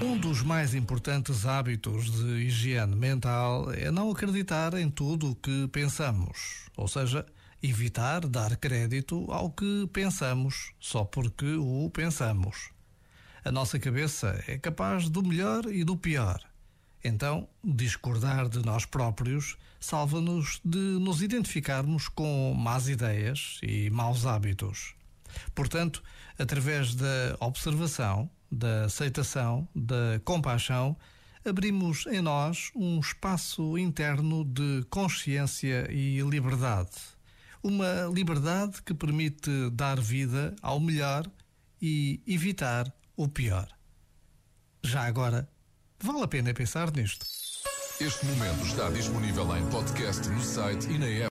Um dos mais importantes hábitos de higiene mental é não acreditar em tudo o que pensamos, ou seja, evitar dar crédito ao que pensamos só porque o pensamos. A nossa cabeça é capaz do melhor e do pior. Então, discordar de nós próprios salva-nos de nos identificarmos com más ideias e maus hábitos. Portanto, através da observação, da aceitação, da compaixão, abrimos em nós um espaço interno de consciência e liberdade. Uma liberdade que permite dar vida ao melhor e evitar o pior. Já agora, vale a pena pensar nisto. Este momento está disponível em podcast no site e na app.